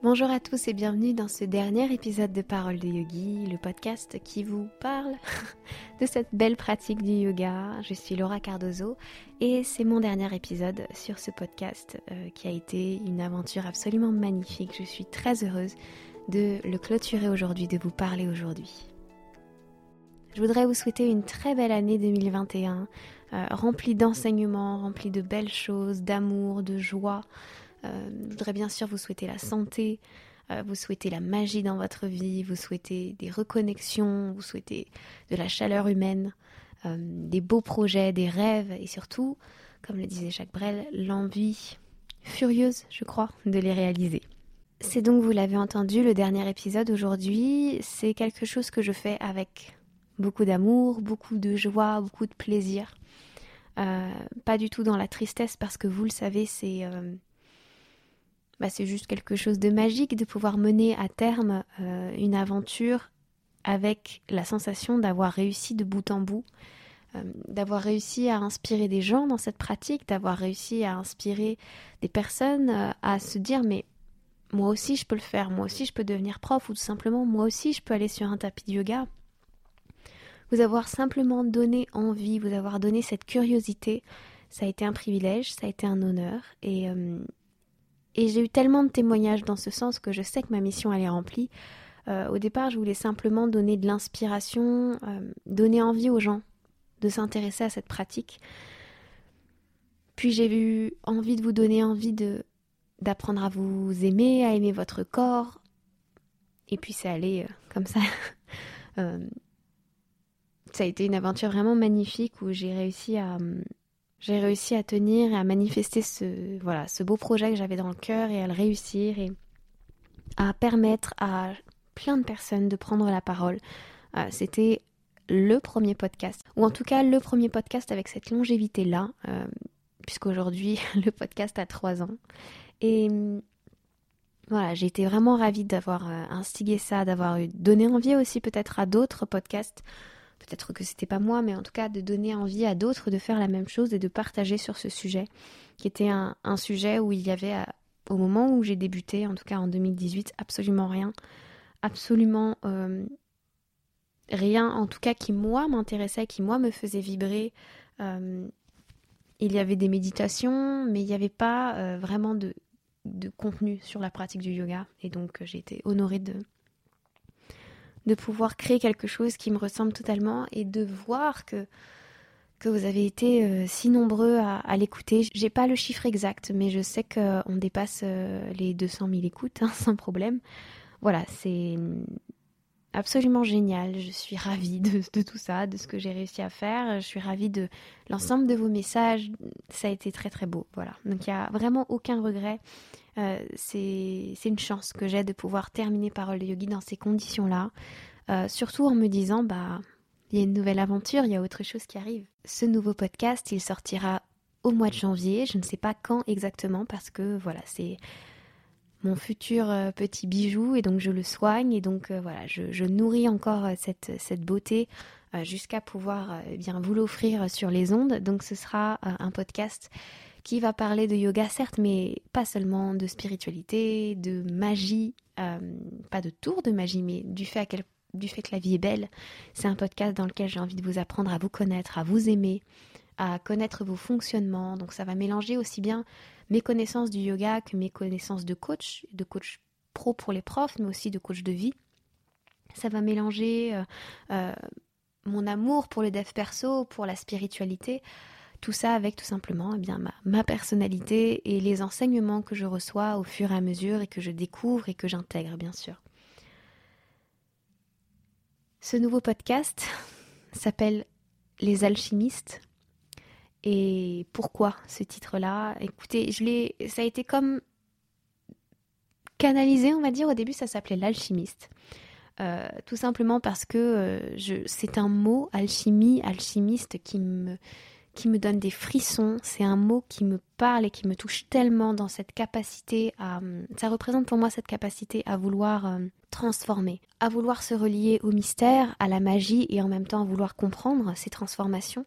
Bonjour à tous et bienvenue dans ce dernier épisode de Parole de Yogi, le podcast qui vous parle de cette belle pratique du yoga. Je suis Laura Cardozo et c'est mon dernier épisode sur ce podcast euh, qui a été une aventure absolument magnifique. Je suis très heureuse de le clôturer aujourd'hui, de vous parler aujourd'hui. Je voudrais vous souhaiter une très belle année 2021, euh, remplie d'enseignements, remplie de belles choses, d'amour, de joie. Euh, je voudrais bien sûr vous souhaiter la santé, euh, vous souhaiter la magie dans votre vie, vous souhaiter des reconnexions, vous souhaiter de la chaleur humaine, euh, des beaux projets, des rêves et surtout, comme le disait Jacques Brel, l'envie furieuse, je crois, de les réaliser. C'est donc, vous l'avez entendu, le dernier épisode aujourd'hui, c'est quelque chose que je fais avec beaucoup d'amour, beaucoup de joie, beaucoup de plaisir. pas du tout dans la tristesse parce que vous le savez, c'est bah, c'est juste quelque chose de magique de pouvoir mener à terme euh, une aventure avec la sensation d'avoir réussi de bout en bout, euh, d'avoir réussi à inspirer des gens dans cette pratique, d'avoir réussi à inspirer des personnes euh, à se dire mais moi aussi je peux le faire, moi aussi je peux devenir prof ou tout simplement moi aussi je peux aller sur un tapis de yoga. Vous avoir simplement donné envie, vous avoir donné cette curiosité, ça a été un privilège, ça a été un honneur et, et j'ai eu tellement de témoignages dans ce sens que je sais que ma mission elle est remplie. Euh, au départ, je voulais simplement donner de l'inspiration, euh, donner envie aux gens de s'intéresser à cette pratique. Puis j'ai eu envie de vous donner envie d'apprendre à vous aimer, à aimer votre corps. Et puis c'est allé euh, comme ça. ça a été une aventure vraiment magnifique où j'ai réussi à, j'ai réussi à tenir et à manifester ce, beau projet que j'avais dans le cœur et à le réussir et à permettre à plein de personnes de prendre la parole. Euh, c'était le premier podcast, ou en tout cas le premier podcast avec cette longévité-là, euh, puisqu'aujourd'hui le podcast a trois ans. Et voilà, j'ai été vraiment ravie d'avoir euh, instigé ça, d'avoir donné envie aussi peut-être à d'autres podcasts peut-être que c'était pas moi, mais en tout cas de donner envie à d'autres de faire la même chose et de partager sur ce sujet, qui était un, sujet où il y avait, au moment où j'ai débuté, en tout cas en 2018, absolument rien, absolument euh, rien, en tout cas qui moi m'intéressait, qui moi me faisait vibrer. Euh, il y avait des méditations, mais il n'y avait pas euh, vraiment de contenu sur la pratique du yoga, et donc j'ai été honorée de de pouvoir créer quelque chose qui me ressemble totalement et de voir que que vous avez été euh, si nombreux à, l'écouter. J'ai pas le chiffre exact, mais je sais qu'on dépasse euh, les 200 000 écoutes hein, sans problème. Voilà, c'est absolument génial. Je suis ravie de, de, tout ça, de ce que j'ai réussi à faire. Je suis ravie de l'ensemble de vos messages. Ça a été très très beau. Voilà. Donc il n'y a vraiment aucun regret. Euh, c'est une chance que j'ai de pouvoir terminer Parole de Yogi dans ces conditions-là. Euh, surtout en me disant, bah, il y a une nouvelle aventure, il y a autre chose qui arrive. Ce nouveau podcast, il sortira au mois de janvier. Je ne sais pas quand exactement parce que voilà, c'est mon futur euh, petit bijou et donc je le soigne et donc voilà, je, nourris encore cette, beauté jusqu'à pouvoir bien vous l'offrir sur les ondes. Donc ce sera un podcast qui va parler de yoga, certes, mais pas seulement de spiritualité, de magie, euh, pas de tour de magie, mais du fait, que la vie est belle. C'est un podcast dans lequel j'ai envie de vous apprendre à vous connaître, à vous aimer, à connaître vos fonctionnements. Donc ça va mélanger aussi bien mes connaissances du yoga que mes connaissances de coach, de coach pro pour les profs, mais aussi de coach de vie. Ça va mélanger euh, euh, mon amour pour le dev perso, pour la spiritualité. Tout ça avec tout simplement eh bien, ma, personnalité et les enseignements que je reçois au fur et à mesure et que je découvre et que j'intègre bien sûr. Ce nouveau podcast s'appelle Les alchimistes. Et pourquoi ce titre-là? Écoutez, je l'ai, ça a été comme canalisé, on va dire. Au début, ça s'appelait l'alchimiste. Euh, tout simplement parce que euh, c'est un mot, alchimie, alchimiste, qui me, qui me donne des frissons. C'est un mot qui me parle et qui me touche tellement dans cette capacité à... Ça représente pour moi cette capacité à vouloir euh, transformer, à vouloir se relier au mystère, à la magie et en même temps à vouloir comprendre ces transformations.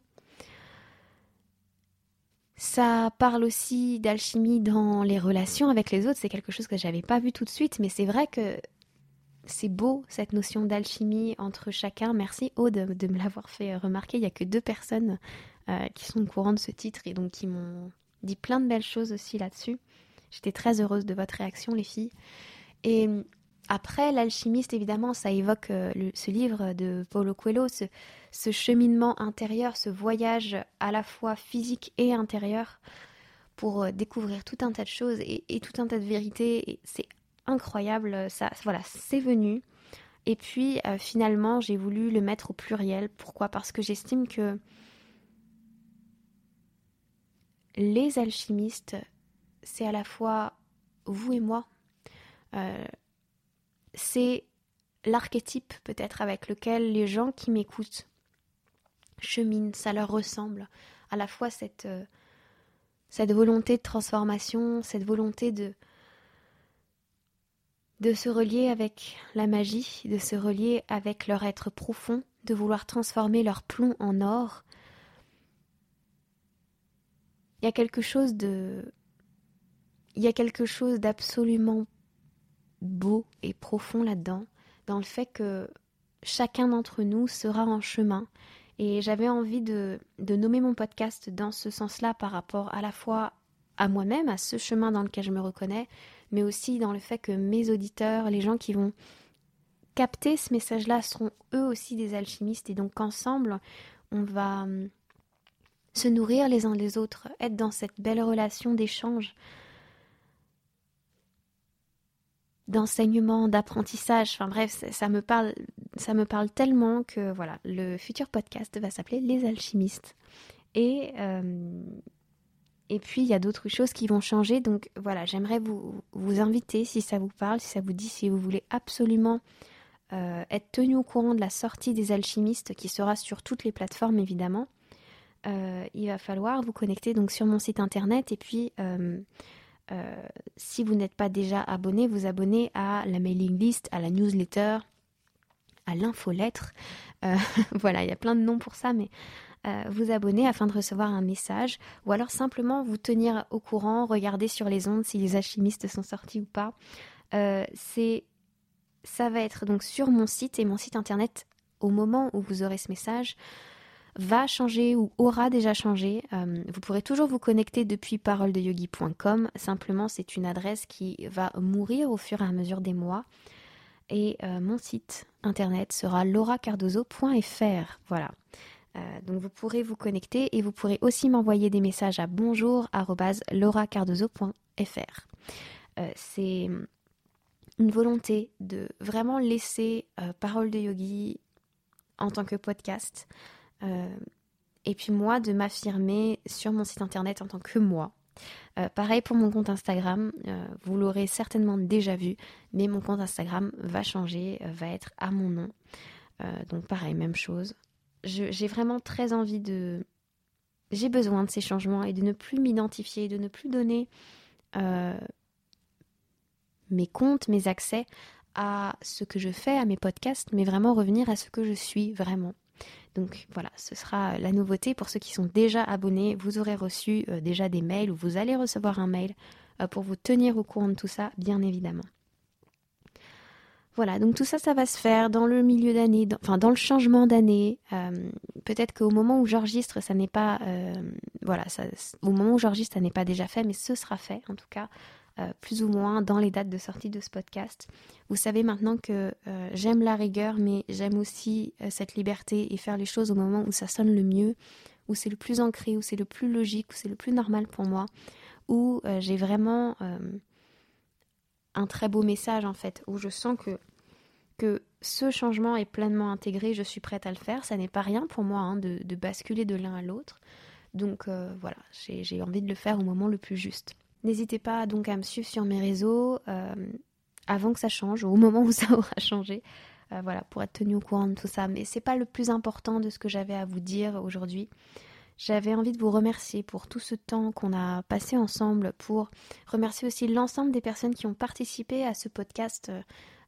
Ça parle aussi d'alchimie dans les relations avec les autres. C'est quelque chose que j'avais pas vu tout de suite, mais c'est vrai que c'est beau cette notion d'alchimie entre chacun. Merci Aude de me l'avoir fait remarquer. Il n'y a que deux personnes euh, qui sont au courant de ce titre et donc qui m'ont dit plein de belles choses aussi là-dessus. J'étais très heureuse de votre réaction, les filles. Et après, l'alchimiste, évidemment, ça évoque euh, ce livre de Paulo Coelho, ce, cheminement intérieur, ce voyage à la fois physique et intérieur pour euh, découvrir tout un tas de choses et, tout un tas de vérités. C'est incroyable, ça, voilà, c'est venu. Et puis, finalement, j'ai voulu le mettre au pluriel. Pourquoi? Parce que j'estime que les alchimistes, c'est à la fois vous et moi. Euh, c'est l'archétype peut-être avec lequel les gens qui m'écoutent cheminent, ça leur ressemble. À la fois cette, euh, volonté de transformation, cette volonté de se relier avec la magie, de se relier avec leur être profond, de vouloir transformer leur plomb en or, il y a quelque chose de. Il y a quelque chose d'absolument beau et profond là-dedans, dans le fait que chacun d'entre nous sera en chemin. Et j'avais envie de, de nommer mon podcast dans ce sens-là par rapport à la fois à moi-même, à ce chemin dans lequel je me reconnais, mais aussi dans le fait que mes auditeurs, les gens qui vont capter ce message-là, seront eux aussi des alchimistes et donc ensemble, on va se nourrir les uns les autres, être dans cette belle relation d'échange, d'enseignement, d'apprentissage. Enfin bref, ça, me parle, ça me parle tellement que voilà, le futur podcast va s'appeler Les alchimistes. Et euh, et puis il y a d'autres choses qui vont changer. Donc voilà, j'aimerais vous vous inviter si ça vous parle, si ça vous dit, si vous voulez absolument euh, être tenu au courant de la sortie des alchimistes qui sera sur toutes les plateformes évidemment. Euh, il va falloir vous connecter donc sur mon site internet et puis euh, euh, si vous n'êtes pas déjà abonné, vous abonner à la mailing list, à la newsletter, à l'infolettre. voilà, il y a plein de noms pour ça, mais vous abonner afin de recevoir un message ou alors simplement vous tenir au courant, regarder sur les ondes si les alchimistes sont sortis ou pas. ça va être donc sur mon site et mon site internet au moment où vous aurez ce message va changer ou aura déjà changé. Euh, vous pourrez toujours vous connecter depuis paroledeyogi.com. Simplement, c'est une adresse qui va mourir au fur et à mesure des mois. Et euh, mon site internet sera lauracardozo.fr. Voilà. Euh, donc vous pourrez vous connecter et vous pourrez aussi m'envoyer des messages à bonjour@lauracardozo.fr. c'est une volonté de vraiment laisser Parole de Yogi en tant que podcast et puis moi, de m'affirmer sur mon site internet en tant que moi. Euh, pareil pour mon compte Instagram, euh, vous l'aurez certainement déjà vu, mais mon compte Instagram va changer, va être à mon nom. donc pareil, même chose. J'ai vraiment très envie de... J'ai besoin de ces changements et de ne plus m'identifier, de ne plus donner mes comptes, mes accès à ce que je fais, à mes podcasts, mais vraiment revenir à ce que je suis vraiment. Donc voilà, ce sera la nouveauté pour ceux qui sont déjà abonnés. Vous aurez reçu euh, déjà des mails ou vous allez recevoir un mail euh, pour vous tenir au courant de tout ça, bien évidemment. Voilà, donc tout ça, ça va se faire dans le milieu d'année, enfin dans le changement d'année. Euh, peut-être qu'au moment où j'enregistre, ça n'est pas, voilà, au moment où j'enregistre, ça n'est pas déjà fait, mais ce sera fait en tout cas euh, plus ou moins dans les dates de sortie de ce podcast. Vous savez maintenant que euh, j'aime la rigueur, mais j'aime aussi euh, cette liberté et faire les choses au moment où ça sonne le mieux, où c'est le plus ancré, où c'est le plus logique, où c'est le plus normal pour moi, où j'ai vraiment un très beau message en fait, où je sens que que ce changement est pleinement intégré, je suis prête à le faire. Ça n'est pas rien pour moi hein, de, de, basculer de l'un à l'autre. Donc voilà, j'ai envie de le faire au moment le plus juste. N'hésitez pas donc à me suivre sur mes réseaux euh, avant que ça change, ou au moment où ça aura changé. Euh, voilà, pour être tenu au courant de tout ça. Mais c'est pas le plus important de ce que j'avais à vous dire aujourd'hui. J'avais envie de vous remercier pour tout ce temps qu'on a passé ensemble, pour remercier aussi l'ensemble des personnes qui ont participé à ce podcast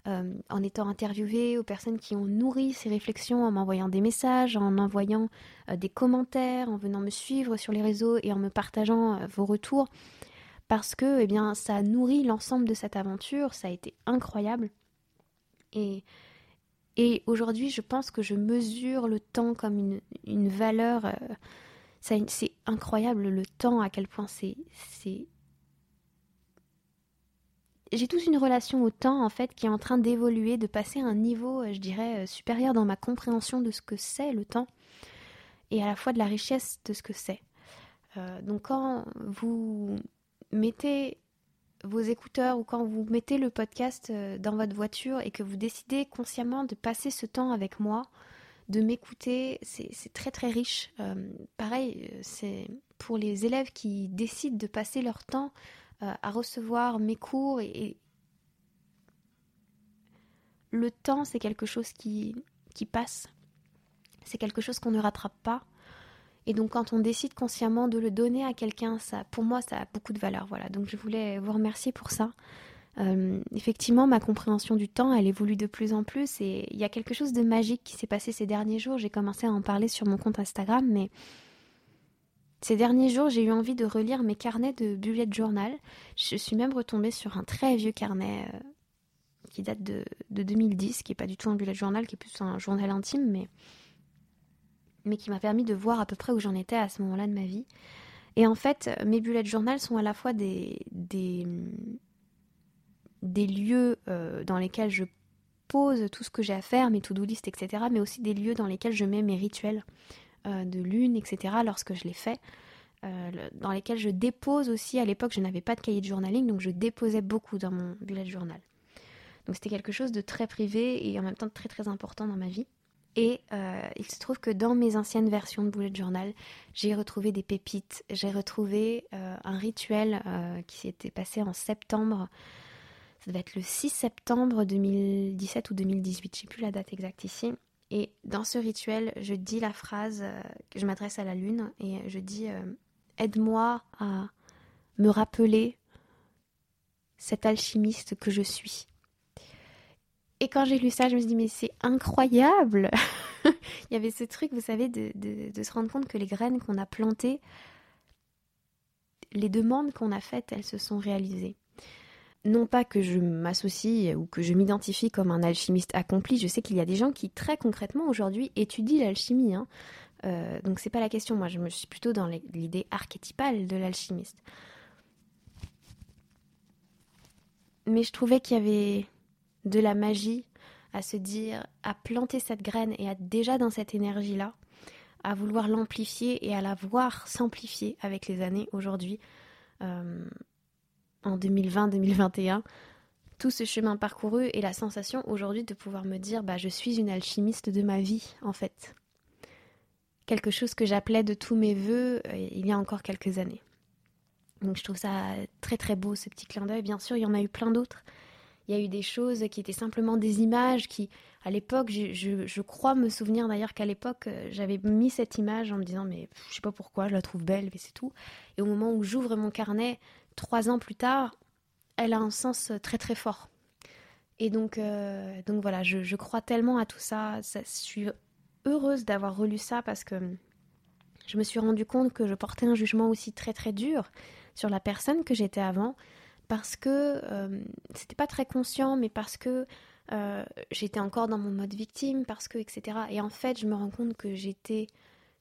en étant interviewée, aux personnes qui ont nourri ces réflexions en m'envoyant des messages, en envoyant des commentaires, en venant me suivre sur les réseaux et en me partageant vos retours. Parce que eh bien, ça a nourri l'ensemble de cette aventure, ça a été incroyable. Et, aujourd'hui, je pense que je mesure le temps comme une, valeur. c'est incroyable le temps, à quel point c'est j'ai toute une relation au temps en fait qui est en train d'évoluer, de passer à un niveau, euh, je dirais, euh, supérieur dans ma compréhension de ce que c'est le temps et à la fois de la richesse de ce que c'est. Euh, donc quand vous mettez vos écouteurs ou quand vous mettez le podcast dans votre voiture et que vous décidez consciemment de passer ce temps avec moi, de m'écouter, c'est très très riche. pareil, c'est pour les élèves qui décident de passer leur temps euh, à recevoir mes cours et, le temps c'est quelque chose qui passe, c'est quelque chose qu'on ne rattrape pas. Et donc quand on décide consciemment de le donner à quelqu'un, ça, pour moi, ça a beaucoup de valeur. Voilà. Donc je voulais vous remercier pour ça. Euh, effectivement, ma compréhension du temps, elle évolue de plus en plus et il y a quelque chose de magique qui s'est passé ces derniers jours. J'ai commencé à en parler sur mon compte Instagram, mais ces derniers jours, j'ai eu envie de relire mes carnets de bullet journal. Je suis même retombée sur un très vieux carnet euh, qui date de, 2010, qui n'est pas du tout un bullet journal, qui est plus un journal intime, mais, mais qui m'a permis de voir à peu près où j'en étais à ce moment-là de ma vie. Et en fait, mes bullet journal sont à la fois des, des, lieux euh, dans lesquels je pose tout ce que j'ai à faire, mes to-do list, etc., mais aussi des lieux dans lesquels je mets mes rituels. Euh, de lune, etc., lorsque je l'ai fait, euh, dans lesquels je dépose aussi, à l'époque je n'avais pas de cahier de journaling, donc je déposais beaucoup dans mon bullet journal. Donc c'était quelque chose de très privé et en même temps très très important dans ma vie. Et euh, il se trouve que dans mes anciennes versions de bullet journal, j'ai retrouvé des pépites. J'ai retrouvé un rituel qui s'était passé en septembre. Ça devait être le 6 septembre 2017 ou 2018, je sais plus la date exacte ici. Et dans ce rituel, je dis la phrase euh, que je m'adresse à la lune et je dis euh, Aide-moi à me rappeler cet alchimiste que je suis. Et quand j'ai lu ça, je me suis dit Mais c'est incroyable Il y avait ce truc, vous savez, de, de se rendre compte que les graines qu'on a plantées, les demandes qu'on a faites, elles se sont réalisées non pas que je m'associe ou que je m'identifie comme un alchimiste accompli, je sais qu'il y a des gens qui très concrètement aujourd'hui étudient l'alchimie. Hein. Euh, donc c'est pas la question, moi je me suis plutôt dans l'idée archétypale de l'alchimiste. Mais je trouvais qu'il y avait de la magie à se dire, à planter cette graine et à déjà dans cette énergie-là, à vouloir l'amplifier et à la voir s'amplifier avec les années aujourd'hui. Euh, en 2020-2021, tout ce chemin parcouru et la sensation aujourd'hui de pouvoir me dire bah je suis une alchimiste de ma vie en fait. Quelque chose que j'appelais de tous mes voeux euh, il y a encore quelques années. Donc je trouve ça très très beau ce petit clin d'œil. Bien sûr, il y en a eu plein d'autres. Il y a eu des choses qui étaient simplement des images qui, à l'époque, je, crois me souvenir d'ailleurs qu'à l'époque, euh, j'avais mis cette image en me disant mais je sais pas pourquoi, je la trouve belle, mais c'est tout. Et au moment où j'ouvre mon carnet, trois ans plus tard, elle a un sens très très fort. Et donc, euh, donc voilà, je, crois tellement à tout ça. Je suis heureuse d'avoir relu ça parce que je me suis rendu compte que je portais un jugement aussi très très dur sur la personne que j'étais avant parce que euh, c'était pas très conscient, mais parce que euh, j'étais encore dans mon mode victime, parce que etc. Et en fait, je me rends compte que j'étais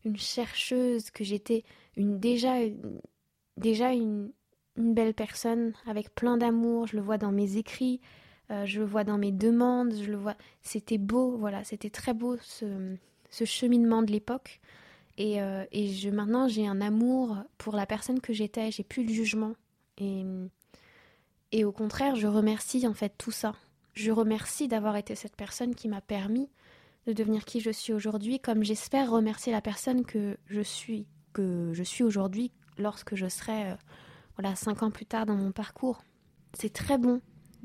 une chercheuse, que j'étais une déjà déjà une, une belle personne avec plein d'amour. Je le vois dans mes écrits, euh, je le vois dans mes demandes, je le vois. C'était beau, voilà, c'était très beau ce, ce cheminement de l'époque. Et, euh, et je, maintenant, j'ai un amour pour la personne que j'étais, j'ai plus de jugement. Et, et au contraire, je remercie en fait tout ça. Je remercie d'avoir été cette personne qui m'a permis de devenir qui je suis aujourd'hui, comme j'espère remercier la personne que je suis, que je suis aujourd'hui lorsque je serai euh, voilà, cinq ans plus tard dans mon parcours. C'est très bon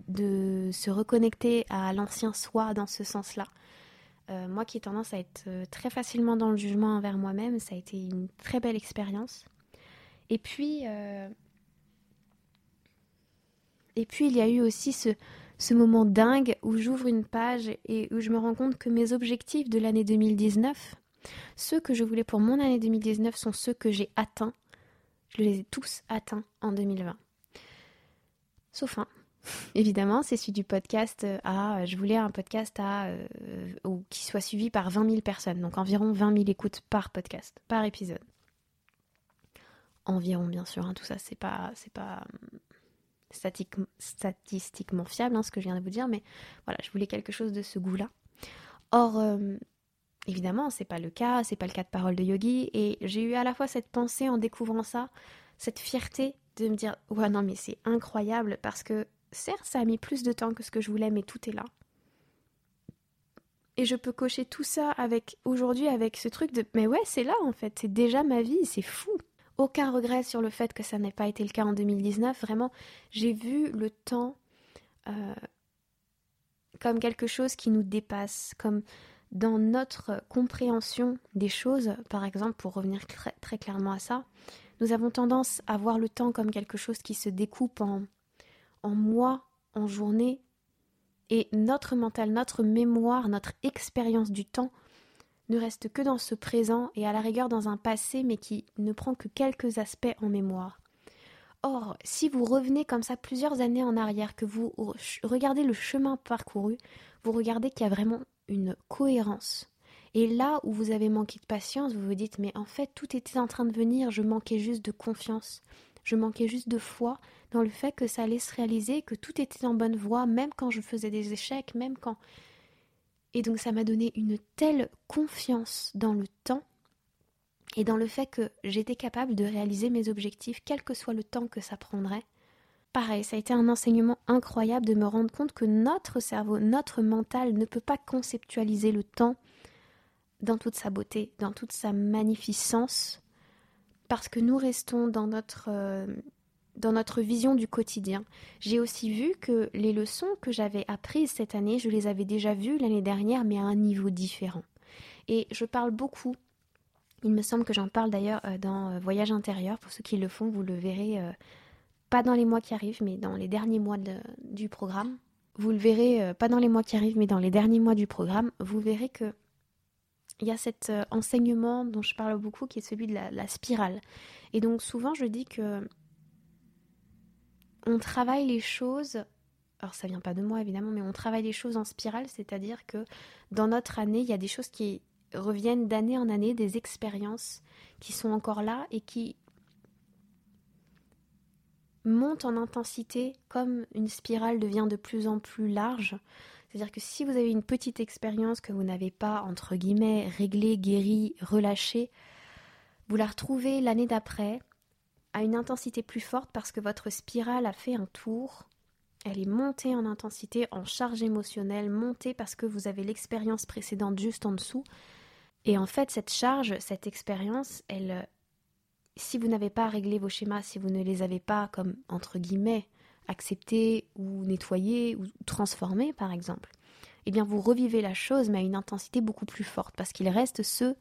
de se reconnecter à l'ancien soi dans ce sens-là. Euh, moi qui ai tendance à être euh, très facilement dans le jugement envers moi-même, ça a été une très belle expérience. Et puis, et puis il y a eu aussi ce, moment dingue où j'ouvre une page et où je me rends compte que mes objectifs de l'année 2019, ceux que je voulais pour mon année 2019 sont ceux que j'ai atteints. Je les ai tous atteints en 2020. Sauf un. Évidemment, c'est celui du podcast à. Je voulais un podcast à. Euh, qui soit suivi par 20 000 personnes. Donc environ 20 000 écoutes par podcast, par épisode. Environ, bien sûr. Hein, tout ça, c'est pas. C'est pas statistiquement fiable, hein, ce que je viens de vous dire, mais voilà, je voulais quelque chose de ce goût-là. Or, euh, évidemment, c'est pas le cas, c'est pas le cas de parole de Yogi, et j'ai eu à la fois cette pensée en découvrant ça, cette fierté de me dire, ouais, non, mais c'est incroyable, parce que certes, ça a mis plus de temps que ce que je voulais, mais tout est là. Et je peux cocher tout ça avec aujourd'hui avec ce truc de mais ouais, c'est là en fait, c'est déjà ma vie, c'est fou aucun regret sur le fait que ça n'ait pas été le cas en 2019. Vraiment, j'ai vu le temps euh, comme quelque chose qui nous dépasse, comme dans notre compréhension des choses, par exemple, pour revenir très, très clairement à ça, nous avons tendance à voir le temps comme quelque chose qui se découpe en, en mois, en journées, et notre mental, notre mémoire, notre expérience du temps ne reste que dans ce présent et à la rigueur dans un passé mais qui ne prend que quelques aspects en mémoire. Or, si vous revenez comme ça plusieurs années en arrière, que vous regardez le chemin parcouru, vous regardez qu'il y a vraiment une cohérence. Et là où vous avez manqué de patience, vous vous dites mais en fait tout était en train de venir, je manquais juste de confiance, je manquais juste de foi dans le fait que ça allait se réaliser, que tout était en bonne voie, même quand je faisais des échecs, même quand et donc ça m'a donné une telle confiance dans le temps et dans le fait que j'étais capable de réaliser mes objectifs, quel que soit le temps que ça prendrait. Pareil, ça a été un enseignement incroyable de me rendre compte que notre cerveau, notre mental ne peut pas conceptualiser le temps dans toute sa beauté, dans toute sa magnificence, parce que nous restons dans notre euh, dans notre vision du quotidien. J'ai aussi vu que les leçons que j'avais apprises cette année, je les avais déjà vues l'année dernière, mais à un niveau différent. Et je parle beaucoup, il me semble que j'en parle d'ailleurs euh, dans euh, Voyage intérieur, pour ceux qui le font, vous le verrez, euh, pas dans les mois qui arrivent, mais dans les derniers mois du programme. Vous le verrez, pas dans les mois qui arrivent, mais dans les derniers mois du programme, vous verrez que il y a cet enseignement dont je parle beaucoup qui est celui de la spirale. Et donc souvent je dis que on travaille les choses, alors ça vient pas de moi évidemment, mais on travaille les choses en spirale, c'est-à-dire que dans notre année, il y a des choses qui reviennent d'année en année, des expériences qui sont encore là et qui montent en intensité comme une spirale devient de plus en plus large. C'est-à-dire que si vous avez une petite expérience que vous n'avez pas, entre guillemets, réglée, guérie, relâchée, vous la retrouvez l'année d'après à une intensité plus forte parce que votre spirale a fait un tour. Elle est montée en intensité, en charge émotionnelle, montée parce que vous avez l'expérience précédente juste en dessous. Et en fait, cette charge, cette expérience, elle, si vous n'avez pas réglé vos schémas, si vous ne les avez pas comme entre guillemets acceptés ou nettoyés ou transformés, par exemple, eh bien vous revivez la chose mais à une intensité beaucoup plus forte parce qu'il reste ce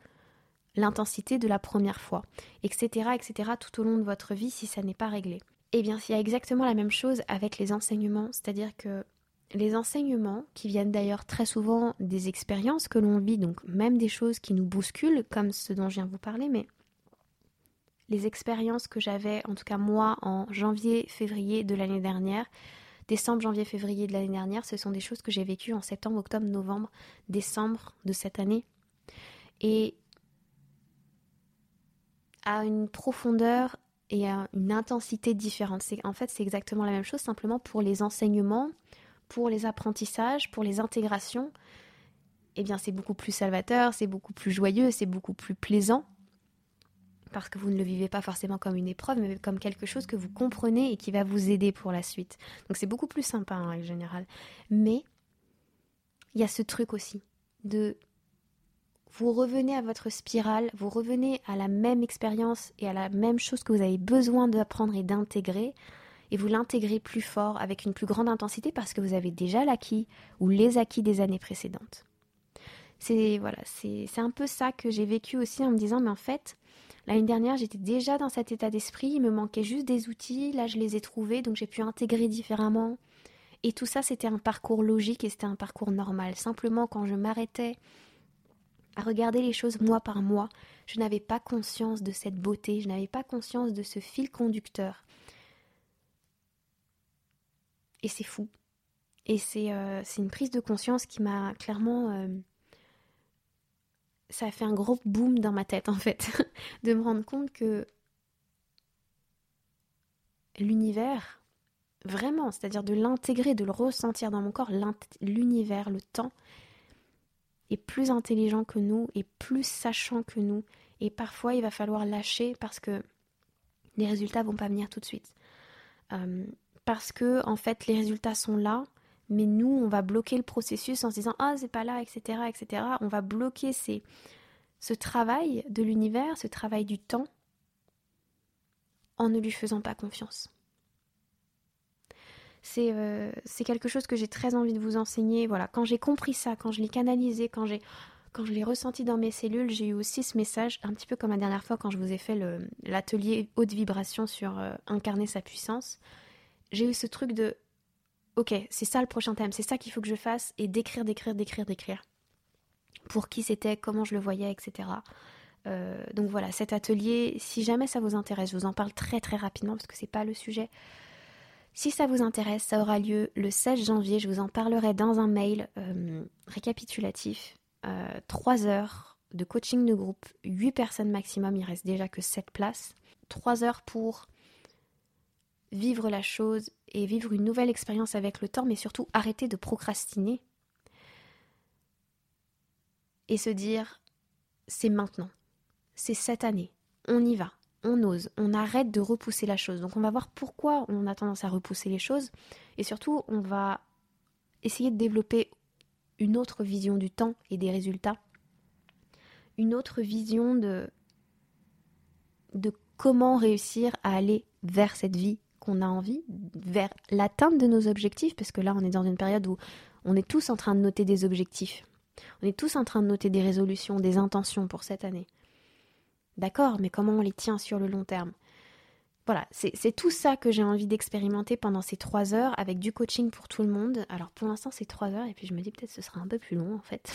l'intensité de la première fois, etc., etc., tout au long de votre vie si ça n'est pas réglé. Eh bien, il y a exactement la même chose avec les enseignements, c'est-à-dire que les enseignements, qui viennent d'ailleurs très souvent des expériences que l'on vit, donc même des choses qui nous bousculent, comme ce dont je viens de vous parler, mais les expériences que j'avais, en tout cas moi, en janvier, février de l'année dernière, décembre, janvier, février de l'année dernière, ce sont des choses que j'ai vécues en septembre, octobre, novembre, décembre de cette année. Et a une profondeur et une intensité différente. En fait, c'est exactement la même chose, simplement pour les enseignements, pour les apprentissages, pour les intégrations. Eh bien, c'est beaucoup plus salvateur, c'est beaucoup plus joyeux, c'est beaucoup plus plaisant. Parce que vous ne le vivez pas forcément comme une épreuve, mais comme quelque chose que vous comprenez et qui va vous aider pour la suite. Donc c'est beaucoup plus sympa en règle générale. Mais il y a ce truc aussi de vous revenez à votre spirale, vous revenez à la même expérience et à la même chose que vous avez besoin d'apprendre et d'intégrer, et vous l'intégrez plus fort avec une plus grande intensité parce que vous avez déjà l'acquis ou les acquis des années précédentes. C'est voilà, c'est un peu ça que j'ai vécu aussi en me disant mais en fait, l'année dernière, j'étais déjà dans cet état d'esprit, il me manquait juste des outils, là je les ai trouvés donc j'ai pu intégrer différemment Et tout ça, c'était un parcours logique et c'était un parcours normal. Simplement, quand je m'arrêtais à regarder les choses mois par mois, je n'avais pas conscience de cette beauté, je n'avais pas conscience de ce fil conducteur. Et c'est fou. Et c'est euh, une prise de conscience qui m'a clairement... Euh, ça a fait un gros boom dans ma tête en fait, de me rendre compte que l'univers, vraiment, c'est-à-dire de l'intégrer, de le ressentir dans mon corps, l'univers, le temps, est plus intelligent que nous, est plus sachant que nous, et parfois il va falloir lâcher parce que les résultats vont pas venir tout de suite. Euh, parce que en fait les résultats sont là, mais nous on va bloquer le processus en se disant ah c'est pas là, etc., etc. On va bloquer ce travail de l'univers, ce travail du temps, en ne lui faisant pas confiance. Euh, c'est quelque chose que j'ai très envie de vous enseigner. Voilà, quand j'ai compris ça, quand je l'ai canalisé, quand j'ai quand je l'ai ressenti dans mes cellules, j'ai eu aussi ce message, un petit peu comme la dernière fois quand je vous ai fait l'atelier haute vibration sur euh, incarner sa puissance. J'ai eu ce truc de ok, c'est ça le prochain thème, c'est ça qu'il faut que je fasse, et d'écrire, d'écrire, d'écrire, d'écrire. Pour qui c'était, comment je le voyais, etc. Euh, donc voilà, cet atelier, si jamais ça vous intéresse, je vous en parle très très rapidement parce que c'est pas le sujet. Si ça vous intéresse, ça aura lieu le 16 janvier. Je vous en parlerai dans un mail euh, récapitulatif. Euh, 3 heures de coaching de groupe, 8 personnes maximum, il reste déjà que 7 places. 3 heures pour vivre la chose et vivre une nouvelle expérience avec le temps, mais surtout arrêter de procrastiner et se dire c'est maintenant, c'est cette année, on y va on ose, on arrête de repousser la chose. Donc on va voir pourquoi on a tendance à repousser les choses et surtout on va essayer de développer une autre vision du temps et des résultats, une autre vision de, de comment réussir à aller vers cette vie qu'on a envie, vers l'atteinte de nos objectifs, parce que là on est dans une période où on est tous en train de noter des objectifs, on est tous en train de noter des résolutions, des intentions pour cette année. D'accord, mais comment on les tient sur le long terme? Voilà, c'est tout ça que j'ai envie d'expérimenter pendant ces trois heures avec du coaching pour tout le monde. Alors pour l'instant c'est trois heures et puis je me dis peut-être ce sera un peu plus long en fait.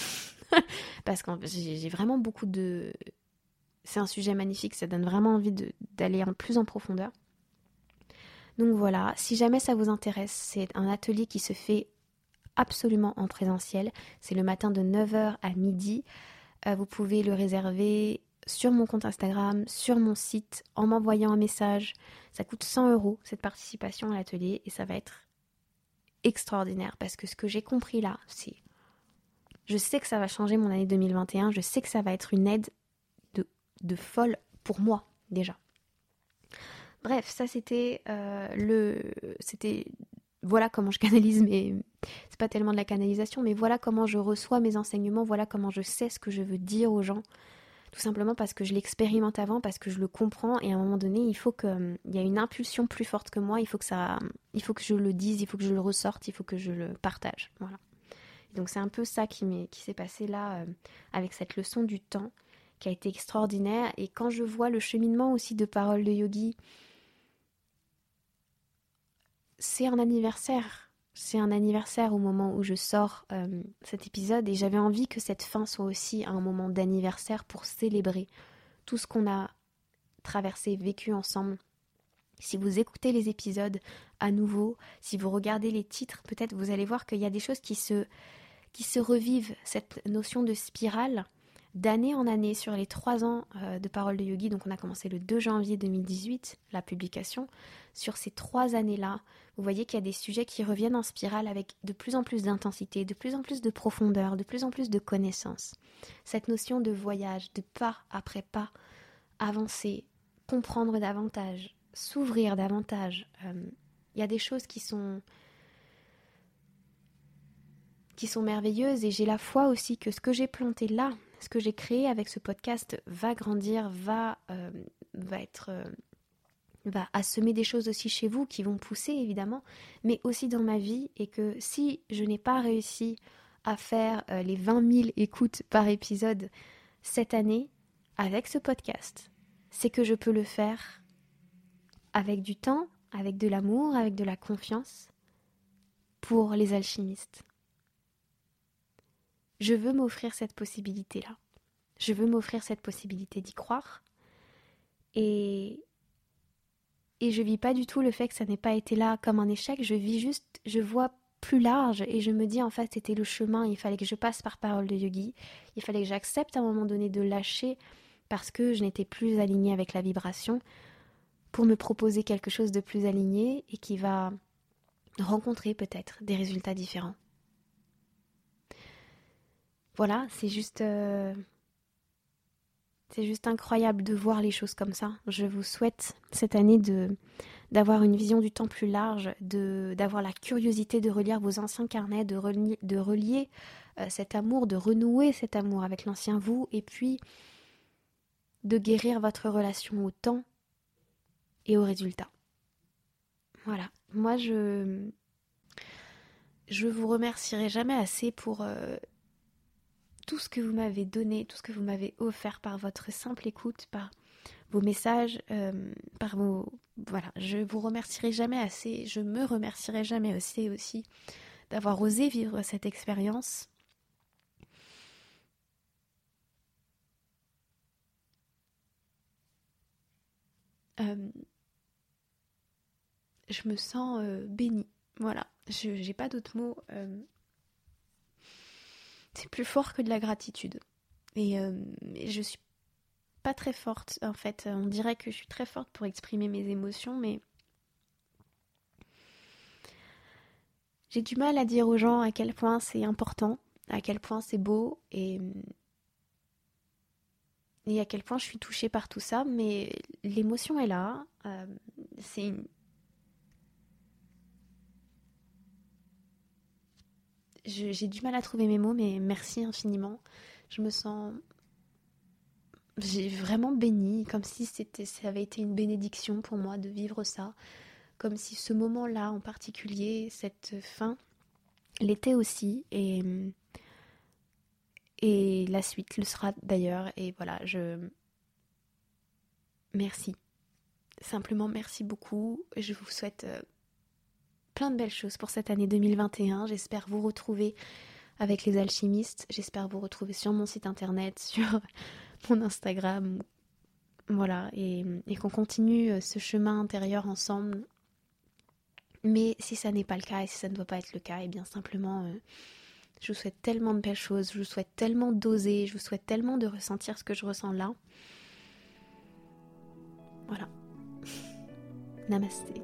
Parce que j'ai vraiment beaucoup de... C'est un sujet magnifique, ça donne vraiment envie d'aller en plus en profondeur. Donc voilà, si jamais ça vous intéresse, c'est un atelier qui se fait absolument en présentiel. C'est le matin de 9h à midi. Euh, vous pouvez le réserver sur mon compte Instagram, sur mon site, en m'envoyant un message. Ça coûte 100 euros cette participation à l'atelier et ça va être extraordinaire parce que ce que j'ai compris là, c'est. Je sais que ça va changer mon année 2021, je sais que ça va être une aide de, de folle pour moi déjà. Bref, ça c'était euh, le. C'était. Voilà comment je canalise mais C'est pas tellement de la canalisation, mais voilà comment je reçois mes enseignements, voilà comment je sais ce que je veux dire aux gens tout simplement parce que je l'expérimente avant, parce que je le comprends et à un moment donné, il faut qu'il hum, y a une impulsion plus forte que moi, il faut que ça hum, il faut que je le dise, il faut que je le ressorte, il faut que je le partage. Voilà. donc c'est un peu ça qui s'est passé là hum, avec cette leçon du temps qui a été extraordinaire et quand je vois le cheminement aussi de paroles de yogi c'est un anniversaire c'est un anniversaire au moment où je sors euh, cet épisode et j'avais envie que cette fin soit aussi un moment d'anniversaire pour célébrer tout ce qu'on a traversé, vécu ensemble. Si vous écoutez les épisodes à nouveau, si vous regardez les titres, peut-être vous allez voir qu'il y a des choses qui se, qui se revivent, cette notion de spirale d'année en année sur les trois ans euh, de Parole de Yogi. Donc on a commencé le 2 janvier 2018, la publication. Sur ces trois années-là, vous voyez qu'il y a des sujets qui reviennent en spirale avec de plus en plus d'intensité, de plus en plus de profondeur, de plus en plus de connaissances. Cette notion de voyage, de pas après pas, avancer, comprendre davantage, s'ouvrir davantage. Euh, il y a des choses qui sont qui sont merveilleuses et j'ai la foi aussi que ce que j'ai planté là, ce que j'ai créé avec ce podcast va grandir, va, euh, être. Euh, va assommer des choses aussi chez vous qui vont pousser évidemment, mais aussi dans ma vie et que si je n'ai pas réussi à faire euh, les 20 000 écoutes par épisode cette année avec ce podcast, c'est que je peux le faire avec du temps, avec de l'amour, avec de la confiance pour les alchimistes. Je veux m'offrir cette possibilité-là. Je veux m'offrir cette possibilité d'y croire. Et et je vis pas du tout le fait que ça n'ait pas été là comme un échec, je vis juste, je vois plus large et je me dis en fait c'était le chemin, il fallait que je passe par parole de yogi, il fallait que j'accepte à un moment donné de lâcher parce que je n'étais plus alignée avec la vibration pour me proposer quelque chose de plus aligné et qui va rencontrer peut-être des résultats différents. Voilà, c'est juste euh, juste incroyable de voir les choses comme ça. Je vous souhaite cette année d'avoir une vision du temps plus large, d'avoir la curiosité de relire vos anciens carnets, de relier, euh, cet amour, de renouer cet amour avec l'ancien vous, et puis de guérir votre relation au temps et aux résultats. Voilà. Moi, je je vous remercierai jamais assez pour euh, tout ce que vous m'avez donné, tout ce que vous m'avez offert par votre simple écoute, par vos messages, euh, par vos... Voilà, je vous remercierai jamais assez, je me remercierai jamais assez aussi d'avoir osé vivre cette expérience. Euh, je me sens euh, bénie. Voilà, je n'ai pas d'autres mots c'est plus fort que de la gratitude. Et, euh, je suis pas très forte en fait. On dirait que je suis très forte pour exprimer mes émotions, mais j'ai du mal à dire aux gens à quel point c'est important, à quel point c'est beau et et à quel point je suis touchée par tout ça. Mais l'émotion est là. Euh, c'est une j'ai du mal à trouver mes mots, mais merci infiniment. Je me sens. J'ai vraiment béni, comme si ça avait été une bénédiction pour moi de vivre ça. Comme si ce moment-là en particulier, cette fin, l'était aussi. Et, et la suite le sera d'ailleurs. Et voilà, je. Merci. Simplement merci beaucoup. Je vous souhaite euh, plein de belles choses pour cette année 2021. J'espère vous retrouver avec les alchimistes. J'espère vous retrouver sur mon site internet, sur mon Instagram. Voilà, et, qu'on continue euh, ce chemin intérieur ensemble. Mais si ça n'est pas le cas et si ça ne doit pas être le cas, et eh bien simplement, euh, je vous souhaite tellement de belles choses, je vous souhaite tellement d'oser, je vous souhaite tellement de ressentir ce que je ressens là. Voilà. Namasté.